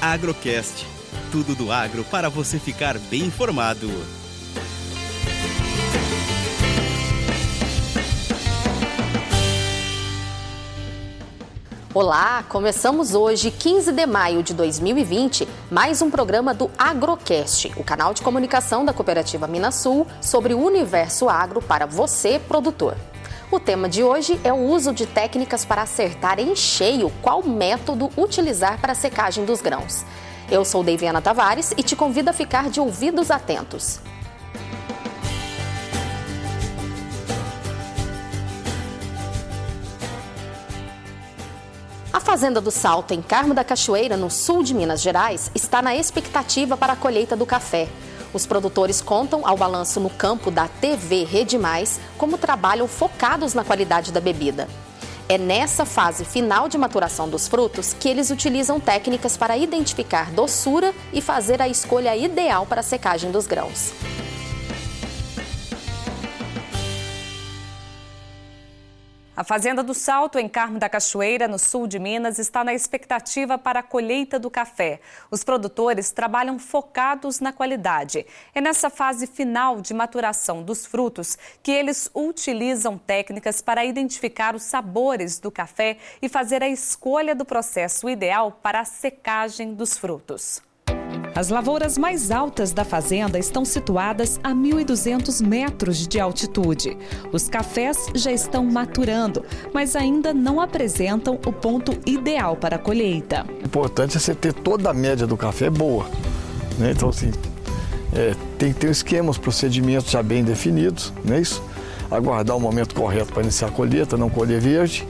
Agrocast. Tudo do agro para você ficar bem informado. Olá, começamos hoje, 15 de maio de 2020, mais um programa do Agrocast, o canal de comunicação da Cooperativa Minasul sobre o universo agro para você, produtor. O tema de hoje é o uso de técnicas para acertar em cheio qual método utilizar para a secagem dos grãos. Eu sou Deiviana Tavares e te convido a ficar de ouvidos atentos. A Fazenda do Salto, em Carmo da Cachoeira, no sul de Minas Gerais, está na expectativa para a colheita do café. Os produtores contam ao balanço no campo da TV Rede Mais como trabalham focados na qualidade da bebida. É nessa fase final de maturação dos frutos que eles utilizam técnicas para identificar doçura e fazer a escolha ideal para a secagem dos grãos. A Fazenda do Salto, em Carmo da Cachoeira, no sul de Minas, está na expectativa para a colheita do café. Os produtores trabalham focados na qualidade. É nessa fase final de maturação dos frutos que eles utilizam técnicas para identificar os sabores do café e fazer a escolha do processo ideal para a secagem dos frutos. As lavouras mais altas da fazenda estão situadas a 1.200 metros de altitude. Os cafés já estão maturando, mas ainda não apresentam o ponto ideal para a colheita. O importante é você ter toda a média do café boa. Né? Então, assim, é, tem que ter esquemas, procedimentos já bem definidos, não é isso? Aguardar o momento correto para iniciar a colheita, não colher verde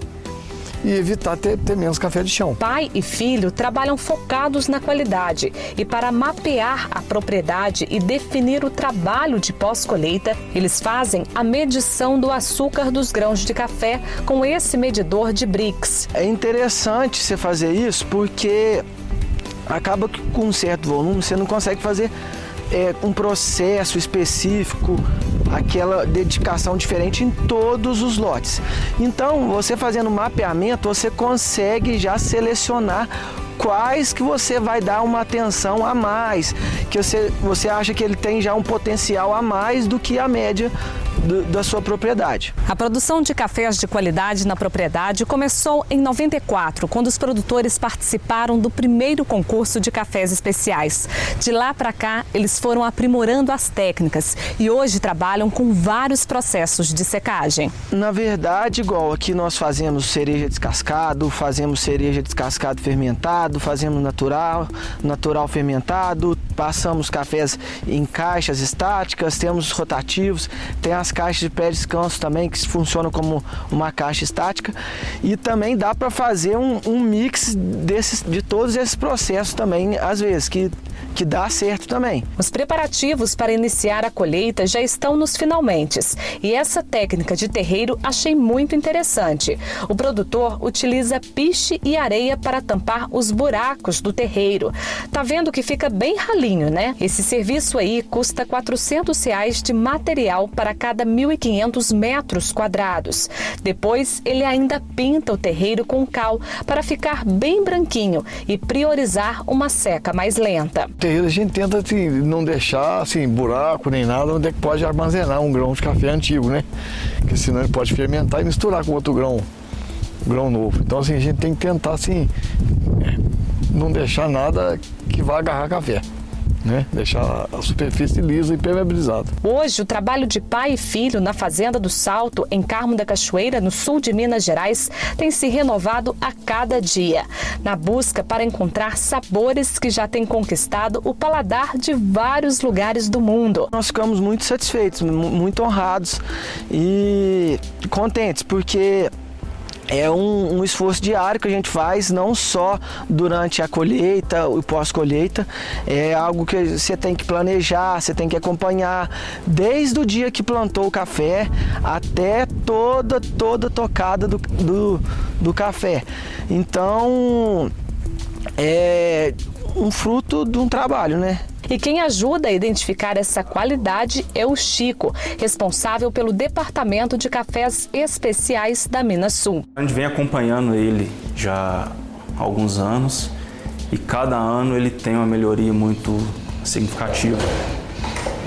e evitar ter, ter menos café de chão. Pai e filho trabalham focados na qualidade e para mapear a propriedade e definir o trabalho de pós-colheita, eles fazem a medição do açúcar dos grãos de café com esse medidor de Brix. É interessante você fazer isso porque acaba que com um certo volume você não consegue fazer é, um processo específico, aquela dedicação diferente em todos os lotes. Então, você fazendo mapeamento, você consegue já selecionar quais que você vai dar uma atenção a mais, que você, você acha que ele tem já um potencial a mais do que a média do, da sua propriedade. A produção de cafés de qualidade na propriedade começou em 94, quando os produtores participaram do primeiro concurso de cafés especiais. De lá para cá, eles foram aprimorando as técnicas e hoje trabalham com vários processos de secagem. Na verdade, igual aqui nós fazemos cereja descascado, fazemos cereja descascado fermentado, fazemos natural, natural fermentado, passamos cafés em caixas estáticas, temos rotativos, tem as caixas de pré-descanso também, que funcionam como uma caixa estática. E também dá para fazer um, um, mix desses, de todos esses processos também, às vezes, que, que dá certo também. Os preparativos para iniciar a colheita já estão nos finalmente. E essa técnica de terreiro achei muito interessante. O produtor utiliza piche e areia para tampar os buracos do terreiro. Tá vendo que fica bem ralinho, né? Esse serviço aí custa 400 reais de material para cada 1.500 metros quadrados. Depois, ele ainda pinta o terreiro com cal para ficar bem branquinho e priorizar uma seca mais lenta. O terreiro a gente tenta assim, não deixar assim, buraco nem nada onde é que pode armazenar um grão de café antigo, né? Porque senão ele pode fermentar e misturar com outro grão, grão novo. Então assim, a gente tem que tentar assim, é, não deixar nada que vá agarrar café né? deixar a superfície lisa e permeabilizada. Hoje, o trabalho de pai e filho na Fazenda do Salto, em Carmo da Cachoeira, no sul de Minas Gerais, tem se renovado a cada dia, na busca para encontrar sabores que já têm conquistado o paladar de vários lugares do mundo. Nós ficamos muito satisfeitos, muito honrados e contentes, porque é um, um, esforço diário que a gente faz, não só durante a colheita e pós-colheita, é algo que você tem que planejar, você tem que acompanhar desde o dia que plantou o café até toda, toda tocada do, do, do café. Então, é um fruto de um trabalho, né? E quem ajuda a identificar essa qualidade é o Chico, responsável pelo Departamento de Cafés Especiais da Minas Sul. A gente vem acompanhando ele já há alguns anos e cada ano ele tem uma melhoria muito significativa.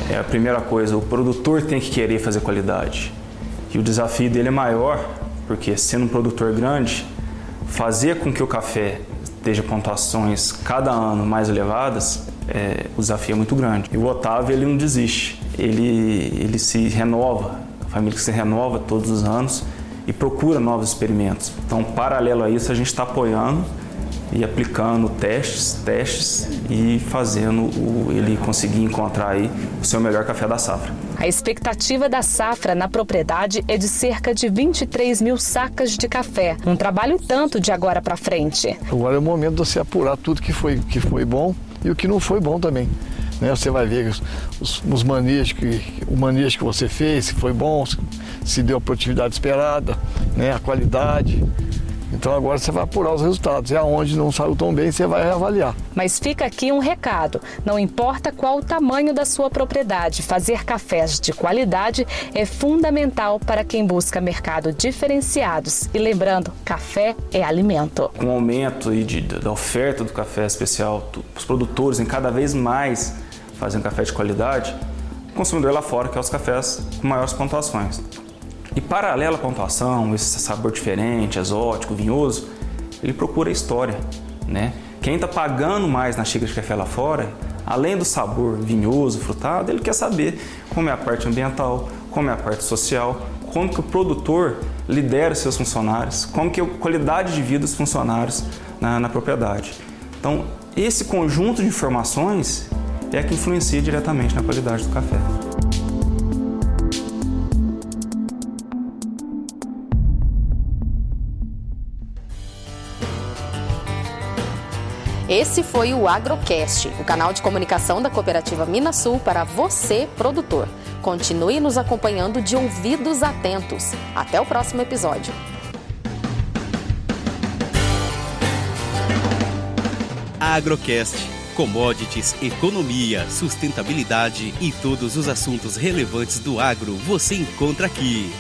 É a primeira coisa, o produtor tem que querer fazer qualidade. E o desafio dele é maior, porque sendo um produtor grande, fazer com que o café esteja pontuações cada ano mais elevadas, é, o desafio é muito grande. E o Otávio ele não desiste, ele, ele se renova, a família se renova todos os anos e procura novos experimentos. Então, paralelo a isso, a gente está apoiando e aplicando testes, testes e fazendo o, ele conseguir encontrar aí o seu melhor café da safra. A expectativa da safra na propriedade é de cerca de 23 mil sacas de café. Um trabalho tanto de agora para frente. Agora é o momento de você apurar tudo que foi, que foi bom e o que não foi bom também. Né? Você vai ver os, os, que, o manias que você fez, se foi bom, se, se deu a produtividade esperada, né? a qualidade. Então agora você vai apurar os resultados. E aonde não saiu tão bem, você vai reavaliar. Mas fica aqui um recado: não importa qual o tamanho da sua propriedade, fazer cafés de qualidade é fundamental para quem busca mercado diferenciados. E lembrando, café é alimento. Com o aumento de, da oferta do café especial, os produtores em cada vez mais fazendo café de qualidade, o consumidor lá fora quer os cafés com maiores pontuações. E paralela à pontuação, esse sabor diferente, exótico, vinhoso, ele procura a história, né? Quem está pagando mais na xícara de café lá fora, além do sabor vinhoso, frutado, ele quer saber como é a parte ambiental, como é a parte social, como que o produtor lidera seus funcionários, como que é a qualidade de vida dos funcionários na, na propriedade. Então, esse conjunto de informações é que influencia diretamente na qualidade do café. Esse foi o Agrocast, o canal de comunicação da Cooperativa Minasul para você, produtor. Continue nos acompanhando de ouvidos atentos. Até o próximo episódio. Agrocast. Commodities, economia, sustentabilidade e todos os assuntos relevantes do agro você encontra aqui.